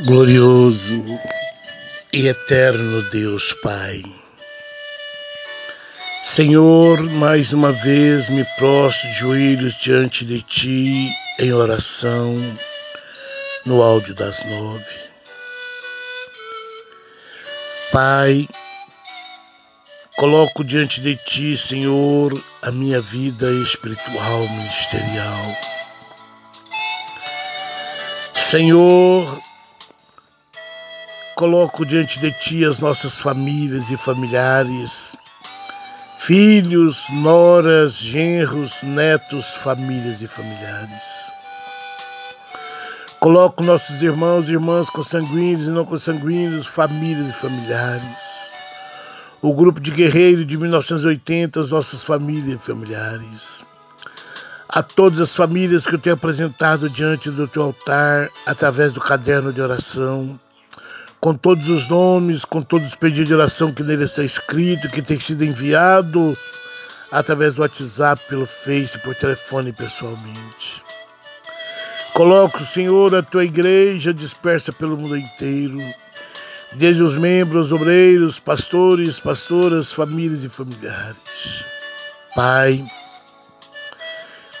glorioso e eterno Deus Pai. Senhor, mais uma vez me prostro de joelhos diante de Ti em oração no áudio das nove. Pai, coloco diante de Ti, Senhor, a minha vida espiritual ministerial. Senhor, coloco diante de ti as nossas famílias e familiares, filhos, noras, genros, netos, famílias e familiares. Coloco nossos irmãos e irmãs consanguíneos e não consanguíneos, famílias e familiares. O grupo de guerreiros de 1980, as nossas famílias e familiares. A todas as famílias que eu tenho apresentado diante do teu altar, através do caderno de oração com todos os nomes, com todos os pedidos de oração que nele está escrito, que tem sido enviado através do WhatsApp, pelo Face, por telefone pessoalmente. Coloca, Senhor, a tua igreja dispersa pelo mundo inteiro, desde os membros, obreiros, pastores, pastoras, famílias e familiares. Pai,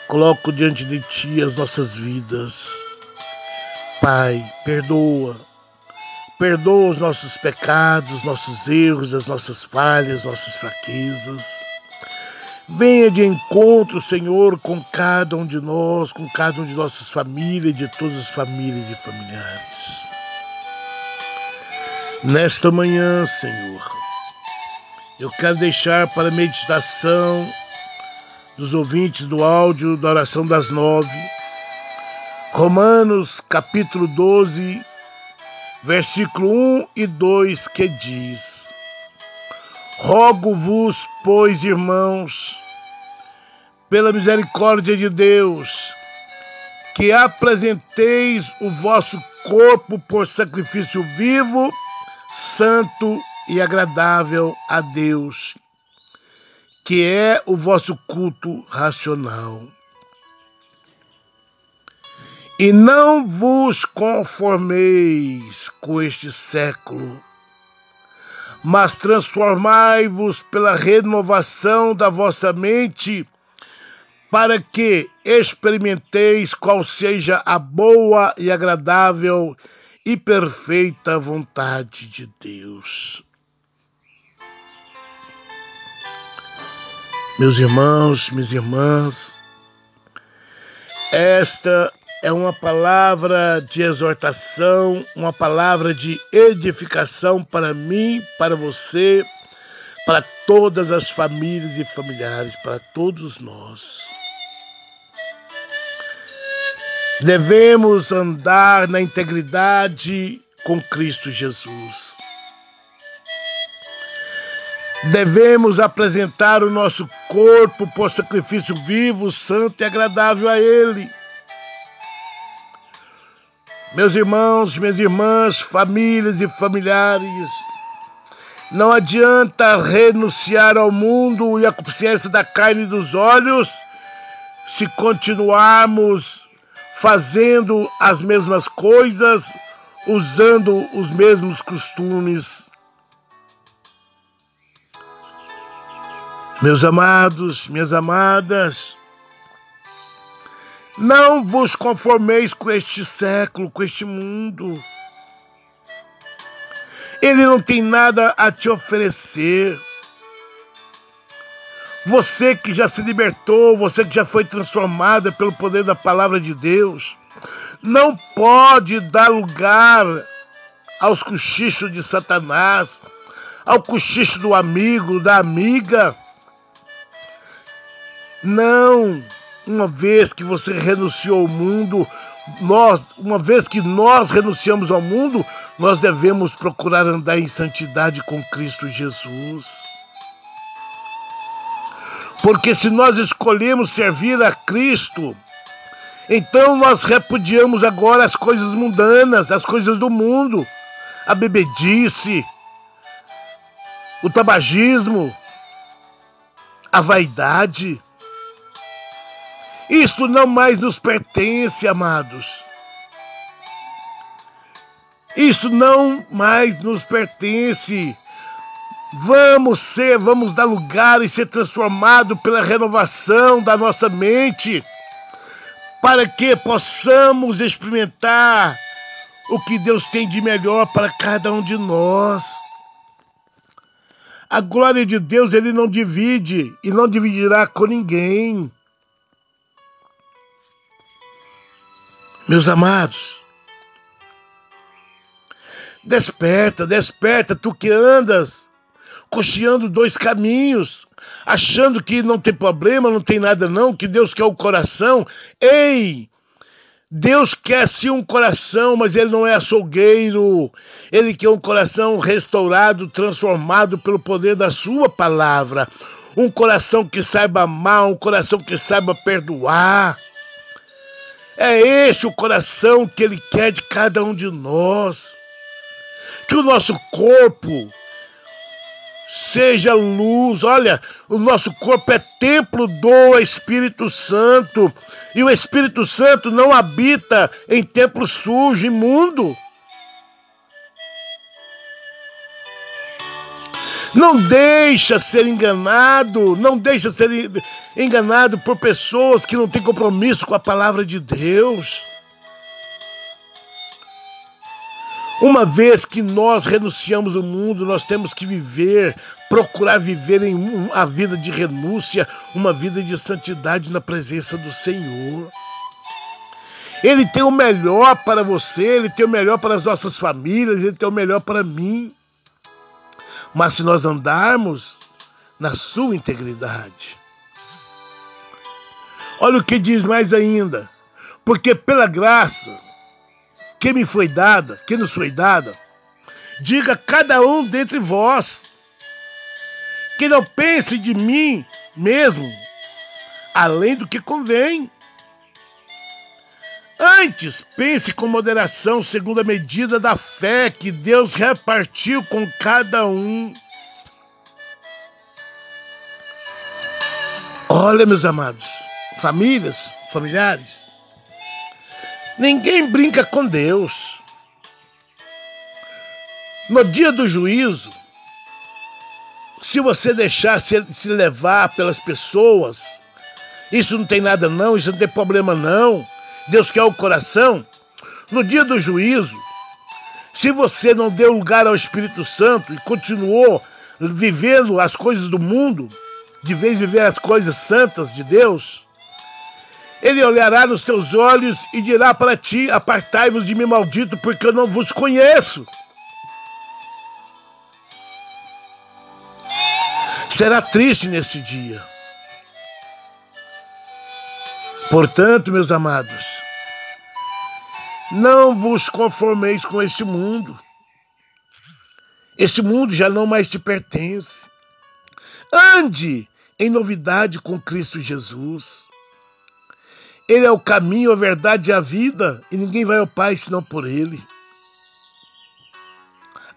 coloco diante de ti as nossas vidas. Pai, perdoa Perdoa os nossos pecados, nossos erros, as nossas falhas, nossas fraquezas. Venha de encontro, Senhor, com cada um de nós, com cada um de nossas famílias, de todas as famílias e familiares. Nesta manhã, Senhor, eu quero deixar para a meditação dos ouvintes do áudio da oração das nove, Romanos capítulo 12, versículo 1 e 2, que diz: Rogo-vos, pois, irmãos, pela misericórdia de Deus, que apresenteis o vosso corpo por sacrifício vivo, santo e agradável a Deus, que é o vosso culto racional. E não vos conformeis com este século, mas transformai-vos pela renovação da vossa mente, para que experimenteis qual seja a boa e agradável e perfeita vontade de Deus. Meus irmãos, minhas irmãs, esta é uma palavra de exortação, uma palavra de edificação para mim, para você, para todas as famílias e familiares, para todos nós. Devemos andar na integridade com Cristo Jesus. Devemos apresentar o nosso corpo por sacrifício vivo, santo e agradável a Ele meus irmãos, minhas irmãs, famílias e familiares, não adianta renunciar ao mundo e à consciência da carne e dos olhos se continuarmos fazendo as mesmas coisas, usando os mesmos costumes. Meus amados, minhas amadas, não vos conformeis com este século, com este mundo. Ele não tem nada a te oferecer. Você que já se libertou, você que já foi transformada pelo poder da palavra de Deus, não pode dar lugar aos cochichos de Satanás, ao cochicho do amigo, da amiga. Não uma vez que você renunciou ao mundo, nós, uma vez que nós renunciamos ao mundo, nós devemos procurar andar em santidade com Cristo Jesus. Porque se nós escolhemos servir a Cristo, então nós repudiamos agora as coisas mundanas, as coisas do mundo, a bebedice, o tabagismo, a vaidade. Isto não mais nos pertence, amados. Isto não mais nos pertence. Vamos ser, vamos dar lugar e ser transformado pela renovação da nossa mente, para que possamos experimentar o que Deus tem de melhor para cada um de nós. A glória de Deus ele não divide e não dividirá com ninguém. Meus amados, desperta, desperta, tu que andas cocheando dois caminhos, achando que não tem problema, não tem nada não, que Deus quer o coração. Ei! Deus quer sim um coração, mas ele não é açougueiro. Ele quer um coração restaurado, transformado pelo poder da sua palavra. Um coração que saiba amar, um coração que saiba perdoar. É este o coração que Ele quer de cada um de nós. Que o nosso corpo seja luz. Olha, o nosso corpo é templo do Espírito Santo. E o Espírito Santo não habita em templo sujo, imundo. Não deixa ser enganado, não deixa ser enganado por pessoas que não têm compromisso com a palavra de Deus. Uma vez que nós renunciamos o mundo, nós temos que viver, procurar viver em a vida de renúncia, uma vida de santidade na presença do Senhor. Ele tem o melhor para você, ele tem o melhor para as nossas famílias, ele tem o melhor para mim. Mas se nós andarmos na sua integridade. Olha o que diz mais ainda. Porque pela graça que me foi dada, que nos foi dada, diga cada um dentre vós que não pense de mim mesmo além do que convém. Antes, pense com moderação, segundo a medida da fé que Deus repartiu com cada um. Olha, meus amados, famílias, familiares, ninguém brinca com Deus. No dia do juízo, se você deixar se, levar pelas pessoas, isso não tem nada não, isso não tem problema não. Deus quer o coração. No dia do juízo, se você não deu lugar ao Espírito Santo e continuou vivendo as coisas do mundo, de vez de viver as coisas santas de Deus, ele olhará nos teus olhos e dirá para ti: Apartai-vos de mim, maldito, porque eu não vos conheço. Será triste nesse dia. Portanto, meus amados, não vos conformeis com este mundo. Este mundo já não mais te pertence. Ande em novidade com Cristo Jesus. Ele é o caminho, a verdade e a vida, e ninguém vai ao Pai senão por Ele.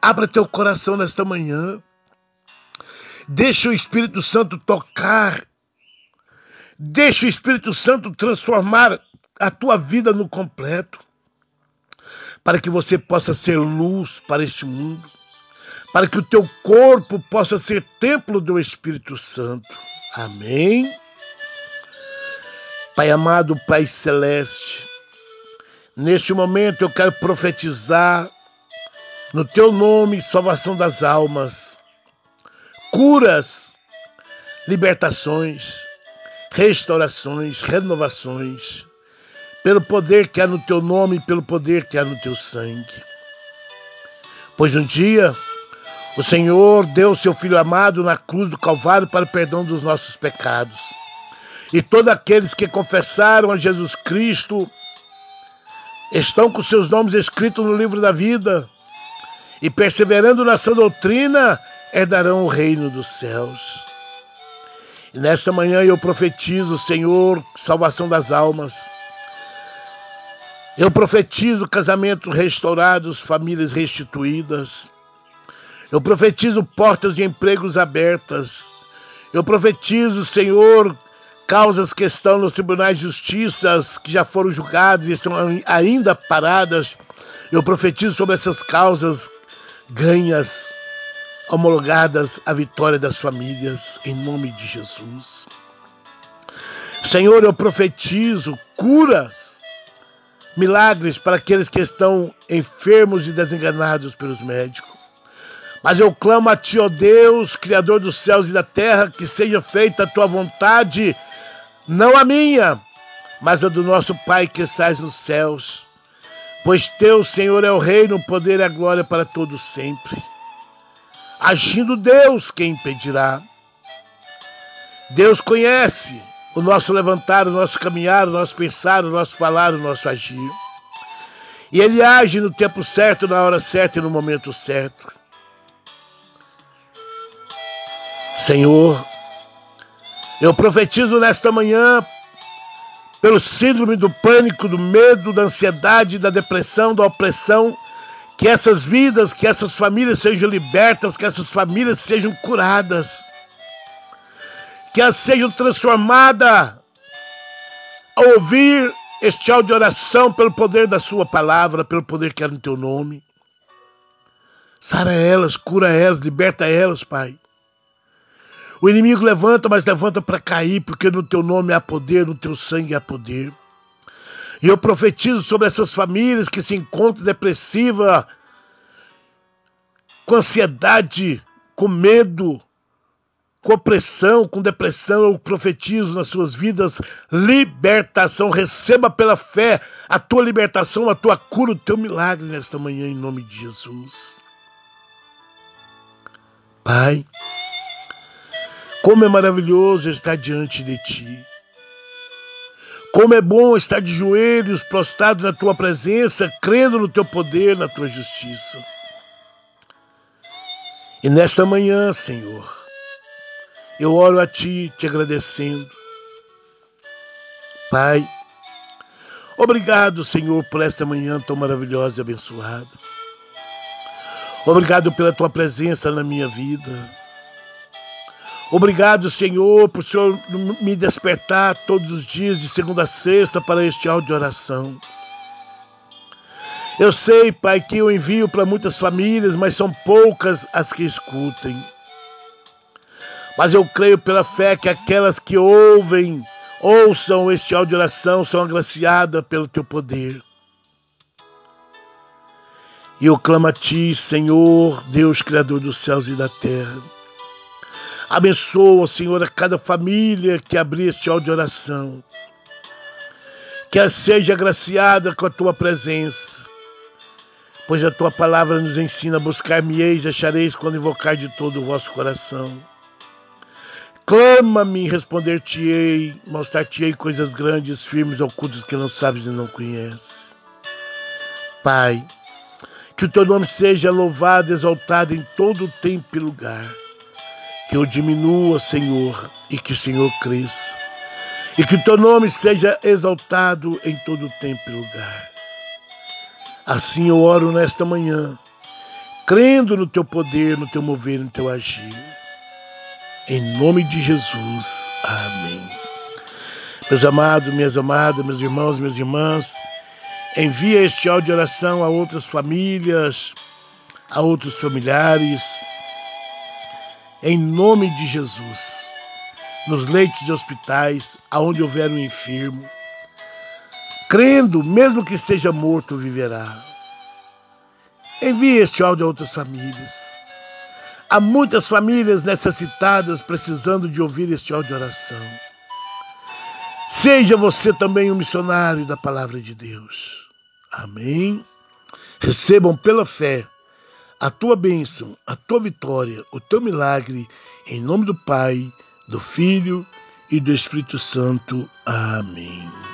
Abra teu coração nesta manhã. Deixa o Espírito Santo tocar. Deixa o Espírito Santo transformar a tua vida no completo para que você possa ser luz para este mundo, para que o teu corpo possa ser templo do Espírito Santo. Amém. Pai amado, Pai celeste, neste momento eu quero profetizar no teu nome salvação das almas, curas, libertações, restaurações, renovações pelo poder que há no teu nome e pelo poder que há no teu sangue. Pois um dia o Senhor deu seu Filho amado na cruz do Calvário para o perdão dos nossos pecados. E todos aqueles que confessaram a Jesus Cristo estão com seus nomes escritos no livro da vida e perseverando nessa doutrina herdarão o reino dos céus. E nesta manhã eu profetizo, Senhor, salvação das almas eu profetizo casamentos restaurados, famílias restituídas. Eu profetizo portas de empregos abertas. Eu profetizo, Senhor, causas que estão nos tribunais de justiça, que já foram julgadas e estão ainda paradas, eu profetizo sobre essas causas ganhas, homologadas a vitória das famílias, em nome de Jesus. Senhor, eu profetizo curas, milagres para aqueles que estão enfermos e desenganados pelos médicos. Mas eu clamo a Ti, ó Deus, Criador dos céus e da terra, que seja feita a Tua vontade, não a minha, mas a do nosso Pai que estás nos céus. Pois Teu, Senhor, é o reino, o poder e a glória para todos sempre. Agindo Deus, quem impedirá? Deus conhece o nosso levantar, o nosso caminhar, o nosso pensar, o nosso falar, o nosso agir. E Ele age no tempo certo, na hora certa e no momento certo. Senhor, eu profetizo nesta manhã, pelo síndrome do pânico, do medo, da ansiedade, da depressão, da opressão, que essas vidas, que essas famílias sejam libertas, que essas famílias sejam curadas, que elas sejam transformadas ao ouvir este áudio de oração pelo poder da Sua palavra, pelo poder que é no Teu nome. Sara elas, cura elas, liberta elas, Pai. O inimigo levanta, mas levanta para cair, porque no teu nome há poder, no teu sangue há poder. E eu profetizo sobre essas famílias que se encontram depressiva, com ansiedade, com medo, com opressão, com depressão, eu profetizo nas suas vidas libertação. Receba pela fé a tua libertação, a tua cura, o teu milagre nesta manhã, em nome de Jesus. Pai, como é maravilhoso estar diante de ti. Como é bom estar de joelhos prostrados na tua presença, crendo no teu poder, na tua justiça. E nesta manhã, Senhor, eu oro a ti te agradecendo. Pai, obrigado, Senhor, por esta manhã tão maravilhosa e abençoada. Obrigado pela tua presença na minha vida. Obrigado, Senhor, por o Senhor me despertar todos os dias, de segunda a sexta, para este áudio de oração. Eu sei, Pai, que eu envio para muitas famílias, mas são poucas as que escutem. Mas eu creio pela fé que aquelas que ouvem, ouçam este áudio de oração, são agraciadas pelo teu poder. E eu clamo a Ti, Senhor, Deus Criador dos céus e da terra Abençoa, Senhor, a cada família que abrir este áudio de oração. Que ela seja agraciada com a tua presença. Pois a tua palavra nos ensina a buscar-me-eis, achareis quando invocar de todo o vosso coração. Clama-me, responder-te-ei, mostrar-te-ei coisas grandes, firmes, ocultas que não sabes e não conheces. Pai, que o teu nome seja louvado, exaltado em todo o tempo e lugar que eu diminua, Senhor, e que o Senhor cresça. E que o teu nome seja exaltado em todo tempo e lugar. Assim eu oro nesta manhã, crendo no teu poder, no teu mover, no teu agir. Em nome de Jesus. Amém. Meus amados, minhas amadas, meus irmãos, minhas irmãs, envia este áudio de oração a outras famílias, a outros familiares, em nome de Jesus. Nos leitos de hospitais, aonde houver um enfermo, crendo, mesmo que esteja morto, viverá. Envie este áudio a outras famílias. Há muitas famílias necessitadas precisando de ouvir este áudio de oração. Seja você também um missionário da palavra de Deus. Amém. Recebam pela fé a tua bênção, a tua vitória, o teu milagre, em nome do Pai, do Filho e do Espírito Santo. Amém.